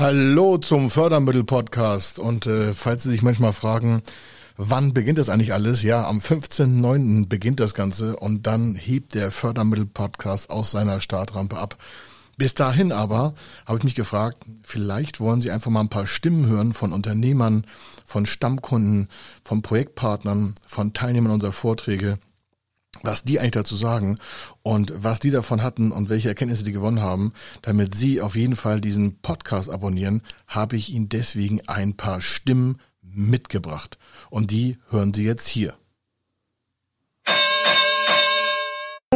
Hallo zum Fördermittel-Podcast. Und äh, falls Sie sich manchmal fragen, wann beginnt das eigentlich alles? Ja, am 15.09. beginnt das Ganze und dann hebt der Fördermittel-Podcast aus seiner Startrampe ab. Bis dahin aber habe ich mich gefragt, vielleicht wollen Sie einfach mal ein paar Stimmen hören von Unternehmern, von Stammkunden, von Projektpartnern, von Teilnehmern unserer Vorträge was die eigentlich dazu sagen und was die davon hatten und welche Erkenntnisse die gewonnen haben, damit Sie auf jeden Fall diesen Podcast abonnieren, habe ich Ihnen deswegen ein paar Stimmen mitgebracht. Und die hören Sie jetzt hier.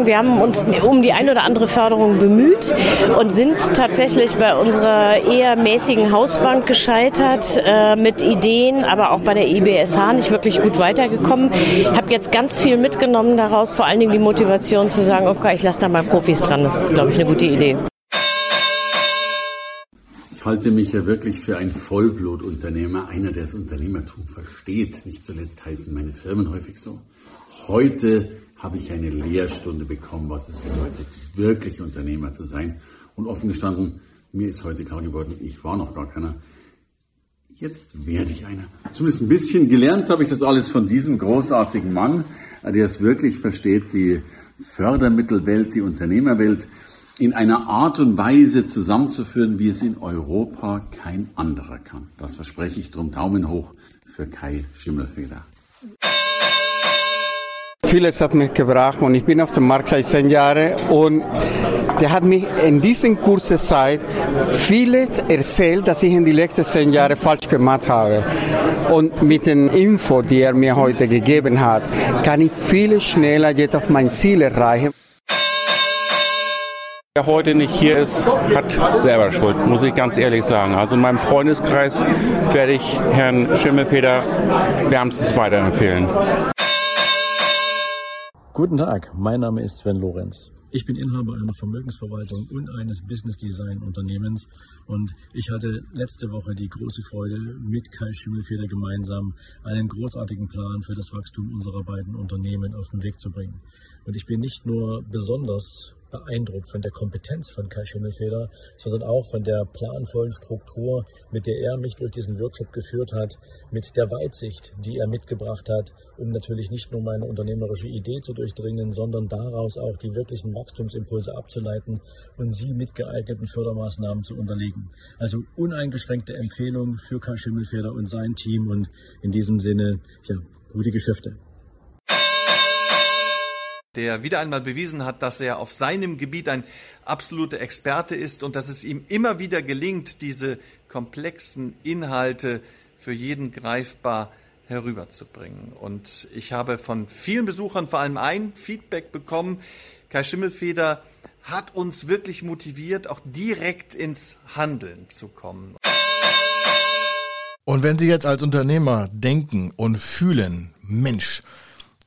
Wir haben uns um die ein oder andere Förderung bemüht und sind tatsächlich bei unserer eher mäßigen Hausbank gescheitert äh, mit Ideen, aber auch bei der IBSH nicht wirklich gut weitergekommen. Habe jetzt ganz viel mitgenommen daraus, vor allen Dingen die Motivation zu sagen, okay, ich lasse da mal Profis dran. Das ist, glaube ich, eine gute Idee. Ich halte mich ja wirklich für ein Vollblutunternehmer, einer, der das Unternehmertum versteht. Nicht zuletzt heißen meine Firmen häufig so. Heute habe ich eine Lehrstunde bekommen, was es bedeutet, wirklich Unternehmer zu sein. Und offen gestanden, mir ist heute klar geworden, ich war noch gar keiner. Jetzt werde ich einer. Zumindest ein bisschen gelernt habe ich das alles von diesem großartigen Mann, der es wirklich versteht, die Fördermittelwelt, die Unternehmerwelt in einer Art und Weise zusammenzuführen, wie es in Europa kein anderer kann. Das verspreche ich drum. Daumen hoch für Kai Schimmelfeder vieles hat mich gebracht und ich bin auf dem Markt seit zehn Jahren und der hat mich in diesen kurzen Zeit vieles erzählt, dass ich in den letzten zehn Jahren falsch gemacht habe. Und mit den Info, die er mir heute gegeben hat, kann ich viel schneller jetzt auf mein Ziel erreichen. Wer heute nicht hier ist, hat selber Schuld, muss ich ganz ehrlich sagen. Also in meinem Freundeskreis werde ich Herrn Schimmelfeder wärmstens weiterempfehlen. Guten Tag, mein Name ist Sven Lorenz. Ich bin Inhaber einer Vermögensverwaltung und eines Business Design Unternehmens und ich hatte letzte Woche die große Freude, mit Kai Schimmelfeder gemeinsam einen großartigen Plan für das Wachstum unserer beiden Unternehmen auf den Weg zu bringen. Und ich bin nicht nur besonders beeindruckt von der Kompetenz von Kai Schimmelfeder, sondern auch von der planvollen Struktur, mit der er mich durch diesen Workshop geführt hat, mit der Weitsicht, die er mitgebracht hat, um natürlich nicht nur meine unternehmerische Idee zu durchdringen, sondern daraus auch die wirklichen Wachstumsimpulse abzuleiten und sie mit geeigneten Fördermaßnahmen zu unterlegen. Also uneingeschränkte Empfehlung für Kai Schimmelfeder und sein Team und in diesem Sinne, ja, gute Geschäfte der wieder einmal bewiesen hat, dass er auf seinem Gebiet ein absoluter Experte ist und dass es ihm immer wieder gelingt, diese komplexen Inhalte für jeden greifbar herüberzubringen. Und ich habe von vielen Besuchern vor allem ein Feedback bekommen. Kai Schimmelfeder hat uns wirklich motiviert, auch direkt ins Handeln zu kommen. Und wenn Sie jetzt als Unternehmer denken und fühlen, Mensch,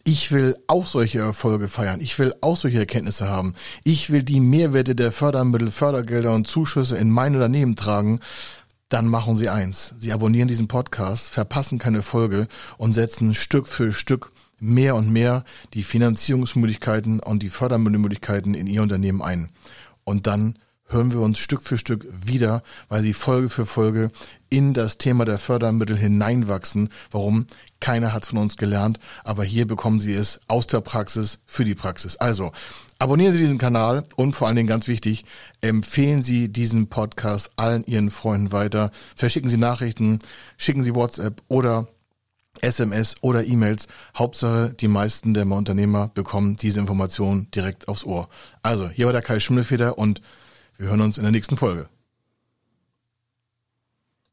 ich will auch solche Erfolge feiern. Ich will auch solche Erkenntnisse haben. Ich will die Mehrwerte der Fördermittel, Fördergelder und Zuschüsse in mein Unternehmen tragen. Dann machen Sie eins. Sie abonnieren diesen Podcast, verpassen keine Folge und setzen Stück für Stück mehr und mehr die Finanzierungsmöglichkeiten und die Fördermittelmöglichkeiten in Ihr Unternehmen ein. Und dann hören wir uns Stück für Stück wieder, weil sie Folge für Folge in das Thema der Fördermittel hineinwachsen. Warum? Keiner hat von uns gelernt, aber hier bekommen Sie es aus der Praxis für die Praxis. Also, abonnieren Sie diesen Kanal und vor allen Dingen ganz wichtig, empfehlen Sie diesen Podcast allen Ihren Freunden weiter. Verschicken Sie Nachrichten, schicken Sie WhatsApp oder SMS oder E-Mails. Hauptsache, die meisten der Unternehmer bekommen diese Informationen direkt aufs Ohr. Also, hier war der Kai Schimmelfeder und wir hören uns in der nächsten Folge.